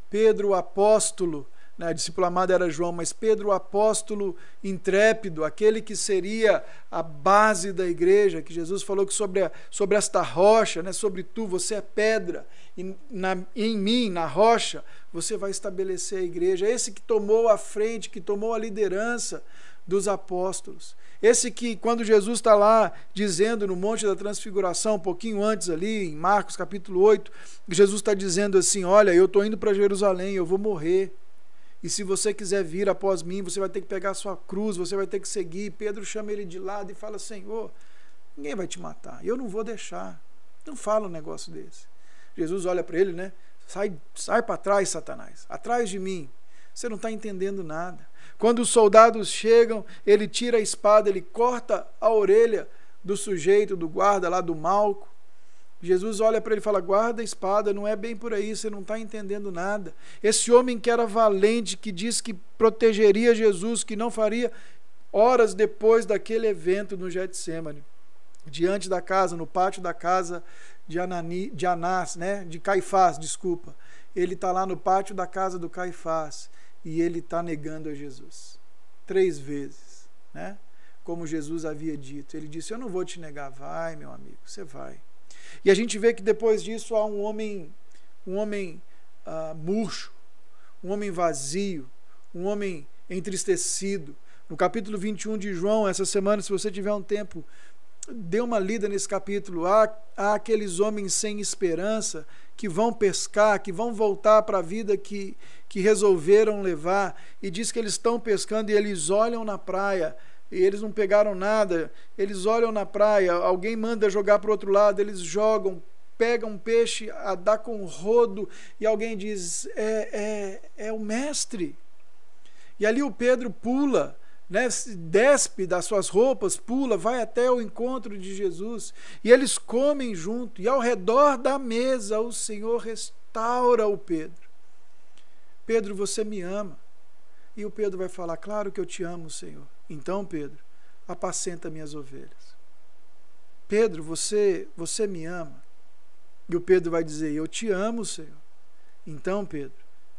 Pedro, o apóstolo né, a discípula amada era João, mas Pedro, o apóstolo intrépido, aquele que seria a base da igreja, que Jesus falou que sobre, a, sobre esta rocha, né, sobre tu, você é pedra, e na, em mim, na rocha, você vai estabelecer a igreja. Esse que tomou a frente, que tomou a liderança dos apóstolos. Esse que, quando Jesus está lá dizendo no Monte da Transfiguração, um pouquinho antes ali, em Marcos capítulo 8, Jesus está dizendo assim: Olha, eu estou indo para Jerusalém, eu vou morrer. E se você quiser vir após mim, você vai ter que pegar a sua cruz, você vai ter que seguir. Pedro chama ele de lado e fala: Senhor, ninguém vai te matar. Eu não vou deixar. Não fala um negócio desse. Jesus olha para ele, né? Sai, sai para trás, Satanás. Atrás de mim. Você não está entendendo nada. Quando os soldados chegam, ele tira a espada, ele corta a orelha do sujeito, do guarda lá do Malco. Jesus olha para ele e fala: guarda a espada, não é bem por aí, você não está entendendo nada. Esse homem que era valente, que disse que protegeria Jesus, que não faria, horas depois daquele evento no Getsemane, diante da casa, no pátio da casa de, Anani, de Anás, né? de Caifás, desculpa. Ele está lá no pátio da casa do Caifás e ele está negando a Jesus. Três vezes, né? Como Jesus havia dito. Ele disse: Eu não vou te negar. Vai, meu amigo, você vai. E a gente vê que depois disso há um homem, um homem uh, murcho, um homem vazio, um homem entristecido. No capítulo 21 de João, essa semana, se você tiver um tempo, dê uma lida nesse capítulo. Há, há aqueles homens sem esperança que vão pescar, que vão voltar para a vida que, que resolveram levar, e diz que eles estão pescando e eles olham na praia e eles não pegaram nada. Eles olham na praia, alguém manda jogar para o outro lado, eles jogam, pegam um peixe, a dá com rodo, e alguém diz: é, é, é o mestre. E ali o Pedro pula, né, despe das suas roupas, pula, vai até o encontro de Jesus, e eles comem junto, e ao redor da mesa o Senhor restaura o Pedro. Pedro, você me ama. E o Pedro vai falar: Claro que eu te amo, Senhor. Então, Pedro, apacenta minhas ovelhas. Pedro, você, você me ama. E o Pedro vai dizer: Eu te amo, Senhor. Então, Pedro,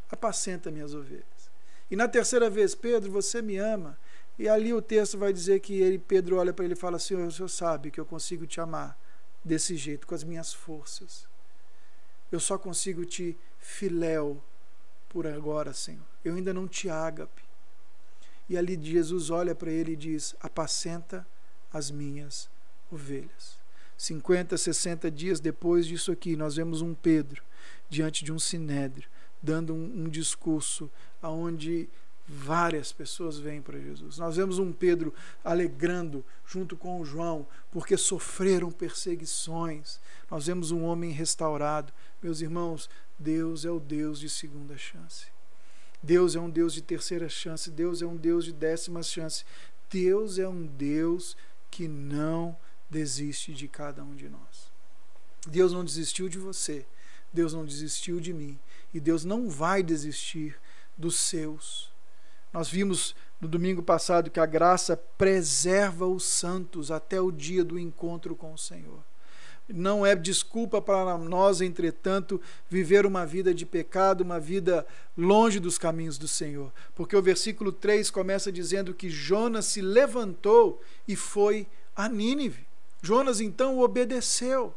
apacenta minhas ovelhas. E na terceira vez, Pedro, você me ama. E ali o texto vai dizer que ele, Pedro olha para ele e fala: Senhor, o Senhor sabe que eu consigo te amar desse jeito, com as minhas forças. Eu só consigo te filéu por agora, Senhor. Eu ainda não te ágape. E ali Jesus olha para ele e diz: Apacenta as minhas ovelhas. 50, 60 dias depois disso aqui, nós vemos um Pedro diante de um sinédrio, dando um, um discurso aonde várias pessoas vêm para Jesus. Nós vemos um Pedro alegrando junto com o João, porque sofreram perseguições. Nós vemos um homem restaurado. Meus irmãos, Deus é o Deus de segunda chance. Deus é um Deus de terceira chance, Deus é um Deus de décima chance. Deus é um Deus que não desiste de cada um de nós. Deus não desistiu de você, Deus não desistiu de mim, e Deus não vai desistir dos seus. Nós vimos no domingo passado que a graça preserva os santos até o dia do encontro com o Senhor. Não é desculpa para nós, entretanto, viver uma vida de pecado, uma vida longe dos caminhos do Senhor. Porque o versículo 3 começa dizendo que Jonas se levantou e foi a Nínive. Jonas então obedeceu.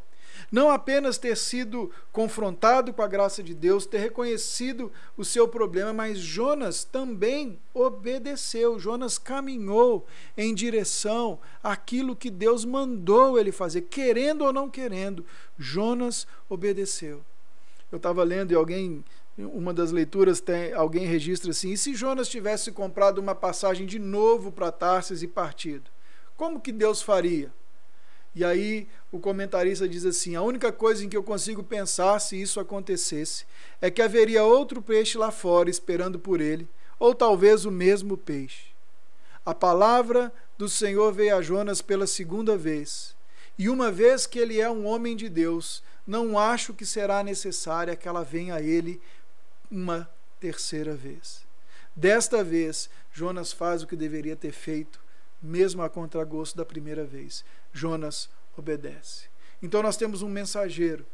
Não apenas ter sido confrontado com a graça de Deus, ter reconhecido o seu problema, mas Jonas também obedeceu. Jonas caminhou em direção àquilo que Deus mandou ele fazer, querendo ou não querendo. Jonas obedeceu. Eu estava lendo e alguém uma das leituras tem alguém registra assim: e se Jonas tivesse comprado uma passagem de novo para Tarsis e partido, como que Deus faria? E aí o comentarista diz assim: a única coisa em que eu consigo pensar se isso acontecesse é que haveria outro peixe lá fora esperando por ele, ou talvez o mesmo peixe. A palavra do Senhor veio a Jonas pela segunda vez. E uma vez que ele é um homem de Deus, não acho que será necessária que ela venha a ele uma terceira vez. Desta vez, Jonas faz o que deveria ter feito, mesmo a contragosto da primeira vez. Jonas obedece. Então nós temos um mensageiro,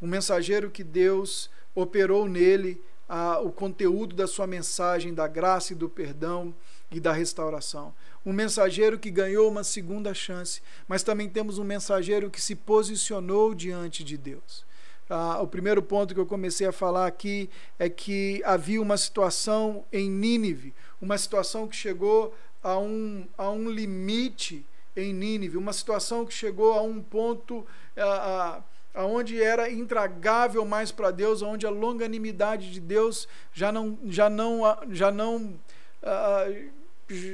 um mensageiro que Deus operou nele a, o conteúdo da sua mensagem da graça e do perdão e da restauração. Um mensageiro que ganhou uma segunda chance, mas também temos um mensageiro que se posicionou diante de Deus. Ah, o primeiro ponto que eu comecei a falar aqui é que havia uma situação em Nínive, uma situação que chegou a um, a um limite em Nínive, uma situação que chegou a um ponto a, a, aonde era intragável mais para Deus, onde a longanimidade de Deus já não já não já não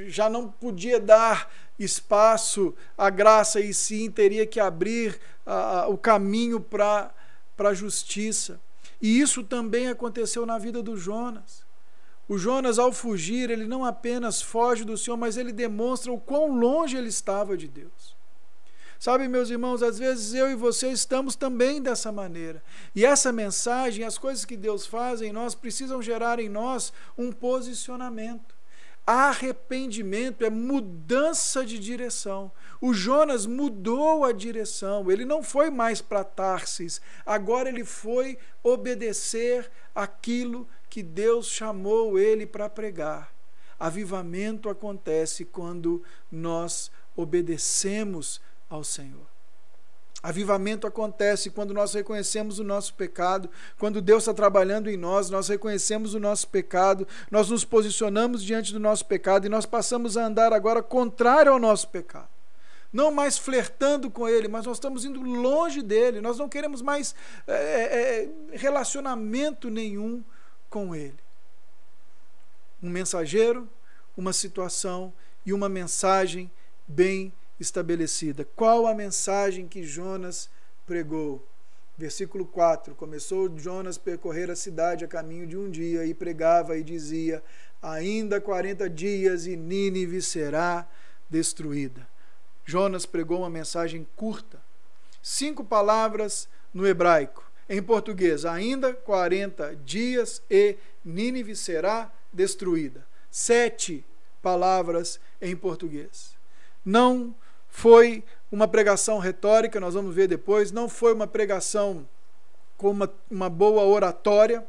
já não podia dar espaço à graça e sim teria que abrir o caminho para para a justiça. E isso também aconteceu na vida do Jonas. O Jonas, ao fugir, ele não apenas foge do Senhor, mas ele demonstra o quão longe ele estava de Deus. Sabe, meus irmãos, às vezes eu e você estamos também dessa maneira. E essa mensagem, as coisas que Deus faz em nós, precisam gerar em nós um posicionamento. Arrependimento é mudança de direção. O Jonas mudou a direção, ele não foi mais para Tarsis, agora ele foi obedecer aquilo que Deus chamou ele para pregar. Avivamento acontece quando nós obedecemos ao Senhor. Avivamento acontece quando nós reconhecemos o nosso pecado, quando Deus está trabalhando em nós, nós reconhecemos o nosso pecado, nós nos posicionamos diante do nosso pecado e nós passamos a andar agora contrário ao nosso pecado. não mais flertando com Ele, mas nós estamos indo longe dele, nós não queremos mais é, é, relacionamento nenhum com Ele. Um mensageiro, uma situação e uma mensagem bem estabelecida. Qual a mensagem que Jonas pregou? Versículo 4: Começou Jonas a percorrer a cidade a caminho de um dia e pregava e dizia: Ainda 40 dias e Nínive será destruída. Jonas pregou uma mensagem curta, cinco palavras no hebraico. Em português, ainda 40 dias e Nínive será destruída. Sete palavras em português. Não foi uma pregação retórica, nós vamos ver depois, não foi uma pregação com uma, uma boa oratória,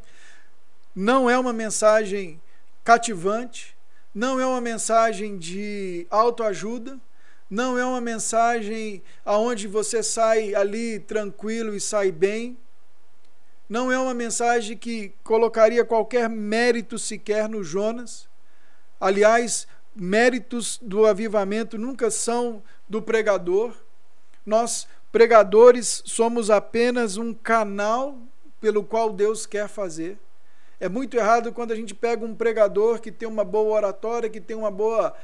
não é uma mensagem cativante, não é uma mensagem de autoajuda, não é uma mensagem aonde você sai ali tranquilo e sai bem, não é uma mensagem que colocaria qualquer mérito sequer no Jonas. Aliás, méritos do avivamento nunca são do pregador. Nós, pregadores, somos apenas um canal pelo qual Deus quer fazer. É muito errado quando a gente pega um pregador que tem uma boa oratória, que tem uma boa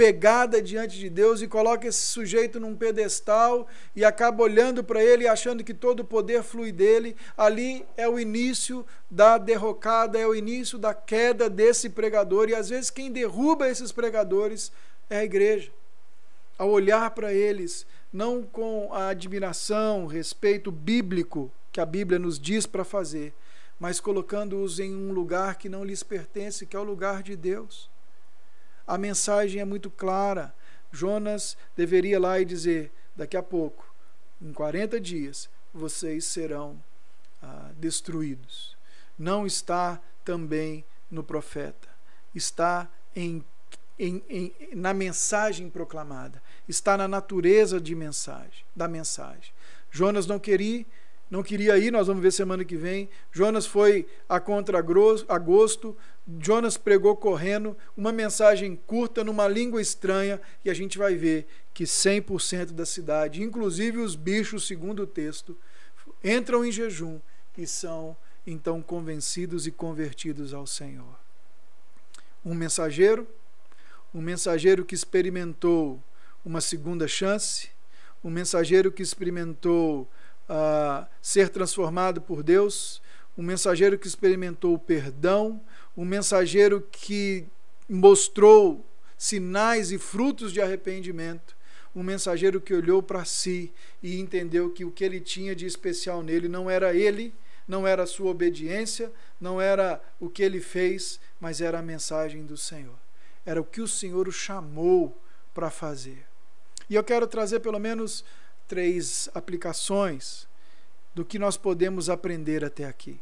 pegada diante de Deus e coloca esse sujeito num pedestal e acaba olhando para ele e achando que todo o poder flui dele. Ali é o início da derrocada, é o início da queda desse pregador e às vezes quem derruba esses pregadores é a igreja. Ao olhar para eles, não com a admiração, respeito bíblico que a Bíblia nos diz para fazer, mas colocando-os em um lugar que não lhes pertence, que é o lugar de Deus a mensagem é muito clara. Jonas deveria ir lá e dizer: daqui a pouco, em 40 dias, vocês serão ah, destruídos. Não está também no profeta, está em, em, em, na mensagem proclamada, está na natureza de mensagem, da mensagem. Jonas não queria não queria ir, nós vamos ver semana que vem. Jonas foi a contra-agosto, Jonas pregou correndo, uma mensagem curta numa língua estranha, e a gente vai ver que 100% da cidade, inclusive os bichos, segundo o texto, entram em jejum e são então convencidos e convertidos ao Senhor. Um mensageiro, um mensageiro que experimentou uma segunda chance, um mensageiro que experimentou uh, ser transformado por Deus, um mensageiro que experimentou o perdão, um mensageiro que mostrou sinais e frutos de arrependimento, um mensageiro que olhou para si e entendeu que o que ele tinha de especial nele não era ele, não era a sua obediência, não era o que ele fez, mas era a mensagem do Senhor. Era o que o Senhor o chamou para fazer. E eu quero trazer pelo menos três aplicações do que nós podemos aprender até aqui.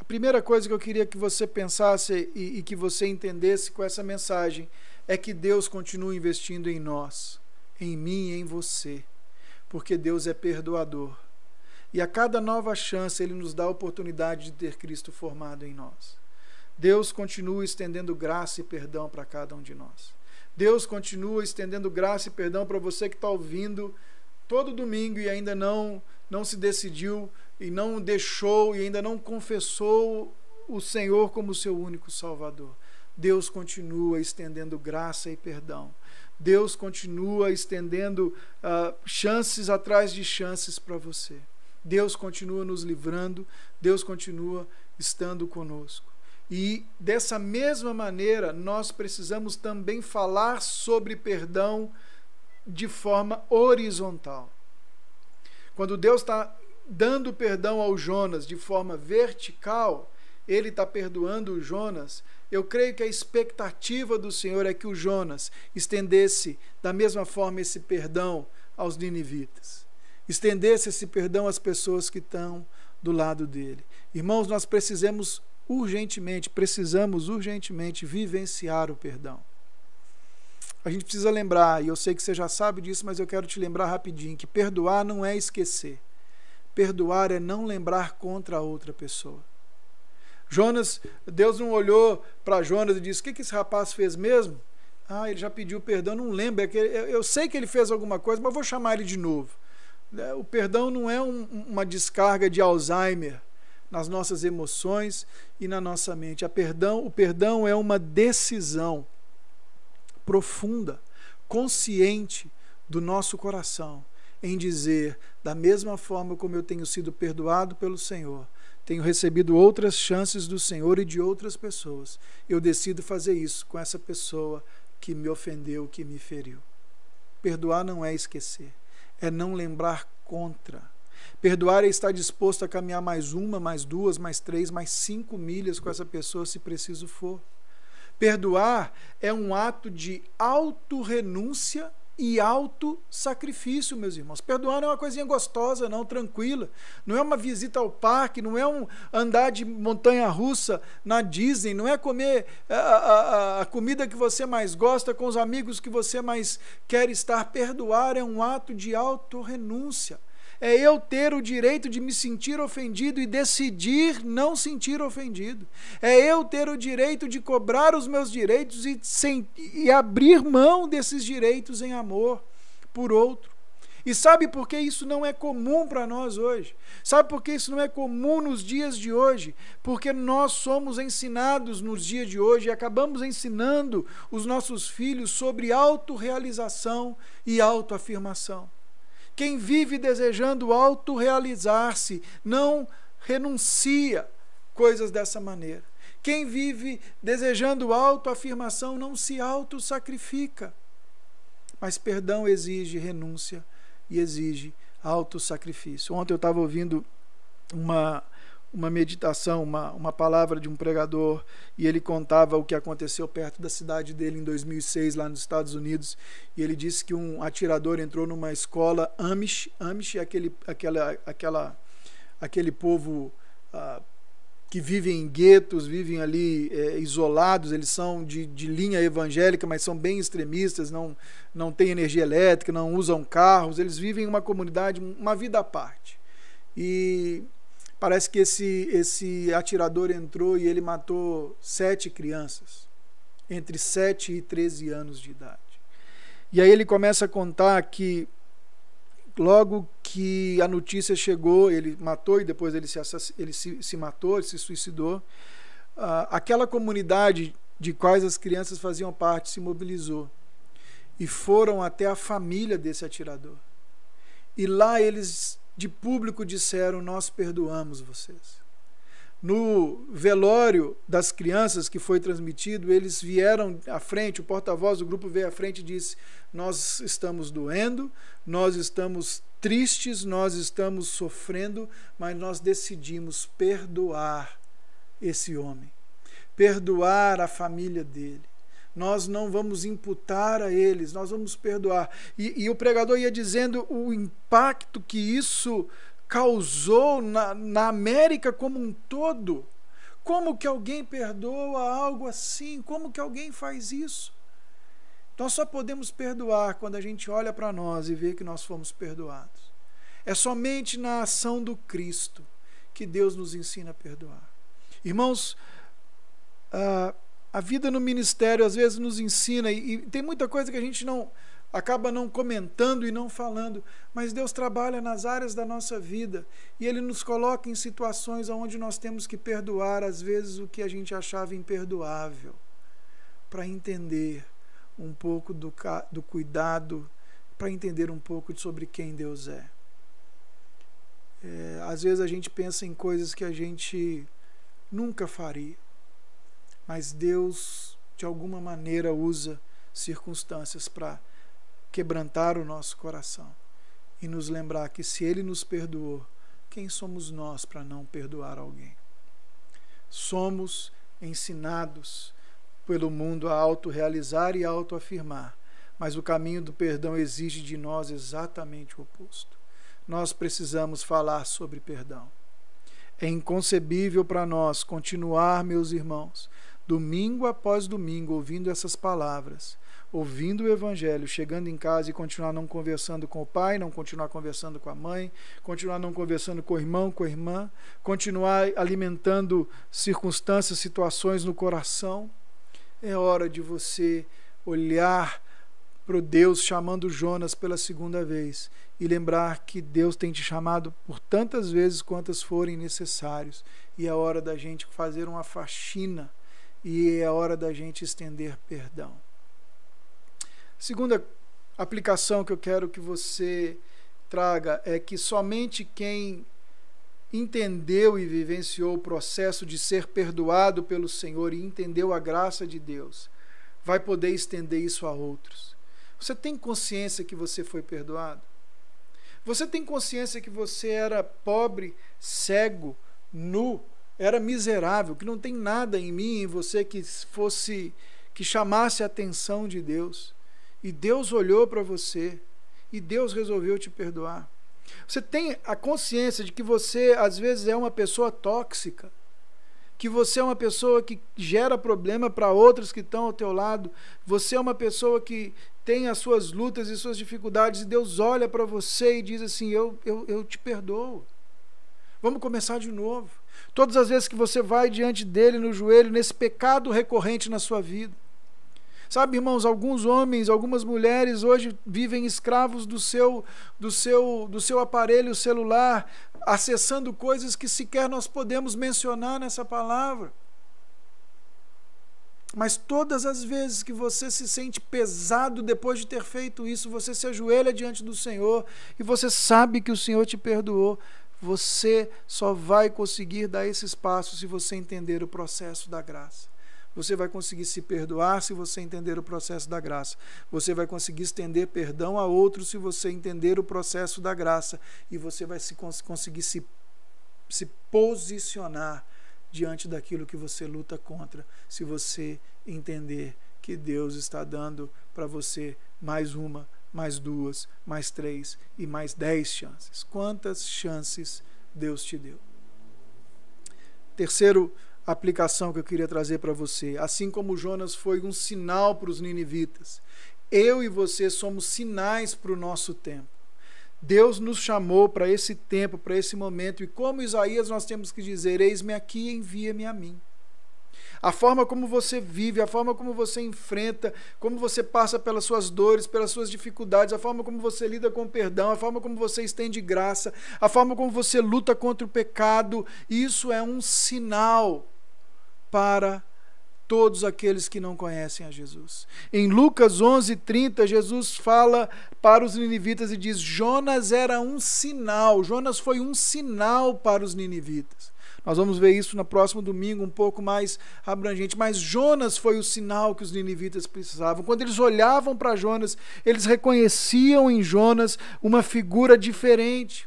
A primeira coisa que eu queria que você pensasse e, e que você entendesse com essa mensagem é que Deus continua investindo em nós, em mim e em você, porque Deus é perdoador. E a cada nova chance Ele nos dá a oportunidade de ter Cristo formado em nós. Deus continua estendendo graça e perdão para cada um de nós. Deus continua estendendo graça e perdão para você que está ouvindo todo domingo e ainda não não se decidiu e não deixou e ainda não confessou o Senhor como seu único Salvador. Deus continua estendendo graça e perdão. Deus continua estendendo uh, chances atrás de chances para você. Deus continua nos livrando, Deus continua estando conosco. E dessa mesma maneira, nós precisamos também falar sobre perdão de forma horizontal. Quando Deus está dando perdão ao Jonas de forma vertical, ele está perdoando o Jonas. Eu creio que a expectativa do Senhor é que o Jonas estendesse da mesma forma esse perdão aos ninivitas, estendesse esse perdão às pessoas que estão do lado dele. Irmãos, nós precisamos urgentemente, precisamos urgentemente vivenciar o perdão a gente precisa lembrar, e eu sei que você já sabe disso, mas eu quero te lembrar rapidinho, que perdoar não é esquecer. Perdoar é não lembrar contra a outra pessoa. Jonas, Deus não olhou para Jonas e disse: O que, que esse rapaz fez mesmo? Ah, ele já pediu perdão, não lembro. É que eu sei que ele fez alguma coisa, mas vou chamar ele de novo. É, o perdão não é um, uma descarga de Alzheimer nas nossas emoções e na nossa mente. A perdão, o perdão é uma decisão profunda, consciente do nosso coração em dizer, da mesma forma como eu tenho sido perdoado pelo Senhor, tenho recebido outras chances do Senhor e de outras pessoas. Eu decido fazer isso com essa pessoa que me ofendeu, que me feriu. Perdoar não é esquecer, é não lembrar contra. Perdoar é estar disposto a caminhar mais uma, mais duas, mais três, mais cinco milhas com essa pessoa, se preciso for. Perdoar é um ato de autorrenúncia e alto sacrifício, meus irmãos. Perdoar não é uma coisinha gostosa, não, tranquila. Não é uma visita ao parque, não é um andar de montanha russa na Disney, não é comer a, a, a comida que você mais gosta com os amigos que você mais quer estar. Perdoar é um ato de autorrenúncia é eu ter o direito de me sentir ofendido e decidir não sentir ofendido. É eu ter o direito de cobrar os meus direitos e, sem, e abrir mão desses direitos em amor por outro. E sabe por que isso não é comum para nós hoje? Sabe por que isso não é comum nos dias de hoje? Porque nós somos ensinados nos dias de hoje e acabamos ensinando os nossos filhos sobre autorrealização e autoafirmação. Quem vive desejando autorrealizar-se não renuncia coisas dessa maneira. Quem vive desejando autoafirmação não se autossacrifica. Mas perdão exige renúncia e exige autossacrifício. Ontem eu estava ouvindo uma uma meditação, uma, uma palavra de um pregador, e ele contava o que aconteceu perto da cidade dele em 2006, lá nos Estados Unidos. E ele disse que um atirador entrou numa escola Amish. Amish é aquele, aquela, aquela, aquele povo ah, que vive em guetos, vivem ali é, isolados. Eles são de, de linha evangélica, mas são bem extremistas, não, não têm energia elétrica, não usam carros. Eles vivem em uma comunidade, uma vida à parte. E Parece que esse, esse atirador entrou e ele matou sete crianças, entre 7 e 13 anos de idade. E aí ele começa a contar que logo que a notícia chegou, ele matou e depois ele se, ele se, se matou, ele se suicidou. Uh, aquela comunidade de quais as crianças faziam parte se mobilizou e foram até a família desse atirador. E lá eles de público disseram: Nós perdoamos vocês. No velório das crianças que foi transmitido, eles vieram à frente, o porta-voz do grupo veio à frente e disse: Nós estamos doendo, nós estamos tristes, nós estamos sofrendo, mas nós decidimos perdoar esse homem, perdoar a família dele nós não vamos imputar a eles, nós vamos perdoar. E, e o pregador ia dizendo o impacto que isso causou na, na América como um todo. Como que alguém perdoa algo assim? Como que alguém faz isso? Nós só podemos perdoar quando a gente olha para nós e vê que nós fomos perdoados. É somente na ação do Cristo que Deus nos ensina a perdoar. Irmãos, uh, a vida no ministério às vezes nos ensina, e, e tem muita coisa que a gente não acaba não comentando e não falando, mas Deus trabalha nas áreas da nossa vida e Ele nos coloca em situações onde nós temos que perdoar, às vezes, o que a gente achava imperdoável, para entender um pouco do, do cuidado, para entender um pouco sobre quem Deus é. é. Às vezes a gente pensa em coisas que a gente nunca faria mas Deus, de alguma maneira, usa circunstâncias para quebrantar o nosso coração e nos lembrar que se Ele nos perdoou, quem somos nós para não perdoar alguém? Somos ensinados pelo mundo a autorrealizar e autoafirmar, mas o caminho do perdão exige de nós exatamente o oposto. Nós precisamos falar sobre perdão. É inconcebível para nós continuar, meus irmãos, domingo após domingo, ouvindo essas palavras, ouvindo o Evangelho, chegando em casa e continuar não conversando com o pai, não continuar conversando com a mãe, continuar não conversando com o irmão, com a irmã, continuar alimentando circunstâncias, situações no coração. É hora de você olhar para Deus chamando Jonas pela segunda vez e lembrar que Deus tem te chamado por tantas vezes quantas forem necessários e é hora da gente fazer uma faxina e é hora da gente estender perdão. Segunda aplicação que eu quero que você traga é que somente quem entendeu e vivenciou o processo de ser perdoado pelo Senhor e entendeu a graça de Deus, vai poder estender isso a outros. Você tem consciência que você foi perdoado? Você tem consciência que você era pobre, cego, nu, era miserável, que não tem nada em mim, em você que fosse que chamasse a atenção de Deus. E Deus olhou para você e Deus resolveu te perdoar. Você tem a consciência de que você às vezes é uma pessoa tóxica, que você é uma pessoa que gera problema para outros que estão ao teu lado, você é uma pessoa que tem as suas lutas e suas dificuldades e Deus olha para você e diz assim: eu, eu, eu te perdoo. Vamos começar de novo. Todas as vezes que você vai diante dele no joelho, nesse pecado recorrente na sua vida. Sabe, irmãos, alguns homens, algumas mulheres hoje vivem escravos do seu do seu do seu aparelho celular, acessando coisas que sequer nós podemos mencionar nessa palavra. Mas todas as vezes que você se sente pesado depois de ter feito isso, você se ajoelha diante do Senhor e você sabe que o Senhor te perdoou. Você só vai conseguir dar esses passos se você entender o processo da graça. Você vai conseguir se perdoar se você entender o processo da graça. Você vai conseguir estender perdão a outros se você entender o processo da graça. E você vai se, conseguir se, se posicionar diante daquilo que você luta contra, se você entender que Deus está dando para você mais uma, mais duas, mais três e mais dez chances. Quantas chances Deus te deu? Terceiro aplicação que eu queria trazer para você. Assim como Jonas foi um sinal para os ninivitas, eu e você somos sinais para o nosso tempo. Deus nos chamou para esse tempo, para esse momento, e como Isaías nós temos que dizer: Eis-me aqui, envia-me a mim. A forma como você vive, a forma como você enfrenta, como você passa pelas suas dores, pelas suas dificuldades, a forma como você lida com o perdão, a forma como você estende graça, a forma como você luta contra o pecado, isso é um sinal para todos aqueles que não conhecem a Jesus. Em Lucas 11:30, Jesus fala para os ninivitas e diz: Jonas era um sinal, Jonas foi um sinal para os ninivitas. Nós vamos ver isso no próximo domingo, um pouco mais abrangente. Mas Jonas foi o sinal que os ninivitas precisavam. Quando eles olhavam para Jonas, eles reconheciam em Jonas uma figura diferente.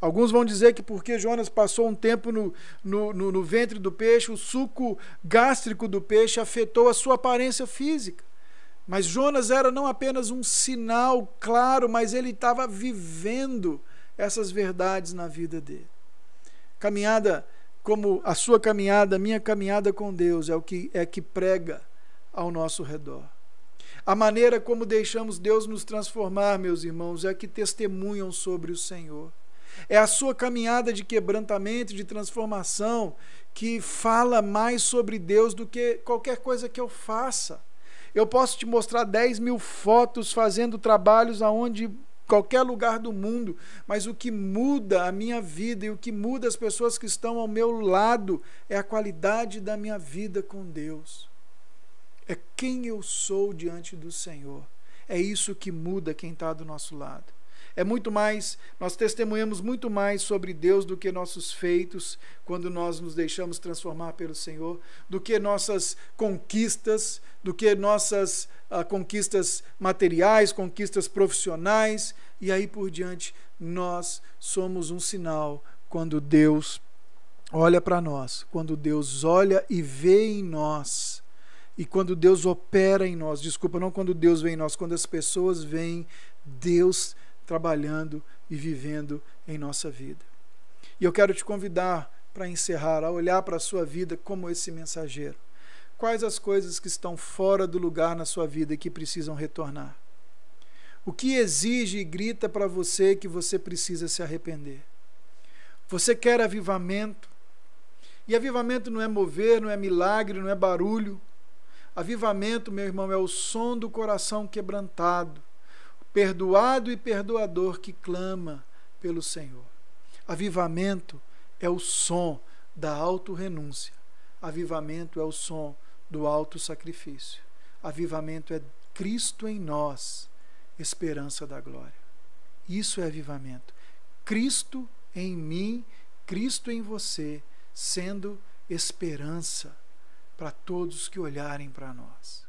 Alguns vão dizer que porque Jonas passou um tempo no, no, no, no ventre do peixe, o suco gástrico do peixe afetou a sua aparência física. Mas Jonas era não apenas um sinal claro, mas ele estava vivendo essas verdades na vida dele. Caminhada como a sua caminhada, a minha caminhada com Deus é o que é que prega ao nosso redor. A maneira como deixamos Deus nos transformar, meus irmãos, é que testemunham sobre o Senhor. É a sua caminhada de quebrantamento, de transformação, que fala mais sobre Deus do que qualquer coisa que eu faça. Eu posso te mostrar 10 mil fotos fazendo trabalhos aonde qualquer lugar do mundo, mas o que muda a minha vida e o que muda as pessoas que estão ao meu lado é a qualidade da minha vida com Deus. É quem eu sou diante do Senhor. É isso que muda quem está do nosso lado. É muito mais, nós testemunhamos muito mais sobre Deus do que nossos feitos, quando nós nos deixamos transformar pelo Senhor, do que nossas conquistas, do que nossas uh, conquistas materiais, conquistas profissionais, e aí por diante. Nós somos um sinal quando Deus olha para nós, quando Deus olha e vê em nós. E quando Deus opera em nós, desculpa, não quando Deus vem em nós, quando as pessoas veem Deus trabalhando e vivendo em nossa vida. E eu quero te convidar para encerrar, a olhar para a sua vida como esse mensageiro. Quais as coisas que estão fora do lugar na sua vida e que precisam retornar? O que exige e grita para você que você precisa se arrepender? Você quer avivamento? E avivamento não é mover, não é milagre, não é barulho. Avivamento, meu irmão, é o som do coração quebrantado, perdoado e perdoador que clama pelo Senhor. Avivamento é o som da auto-renúncia. Avivamento é o som do auto-sacrifício. Avivamento é Cristo em nós, esperança da glória. Isso é avivamento. Cristo em mim, Cristo em você, sendo esperança para todos que olharem para nós.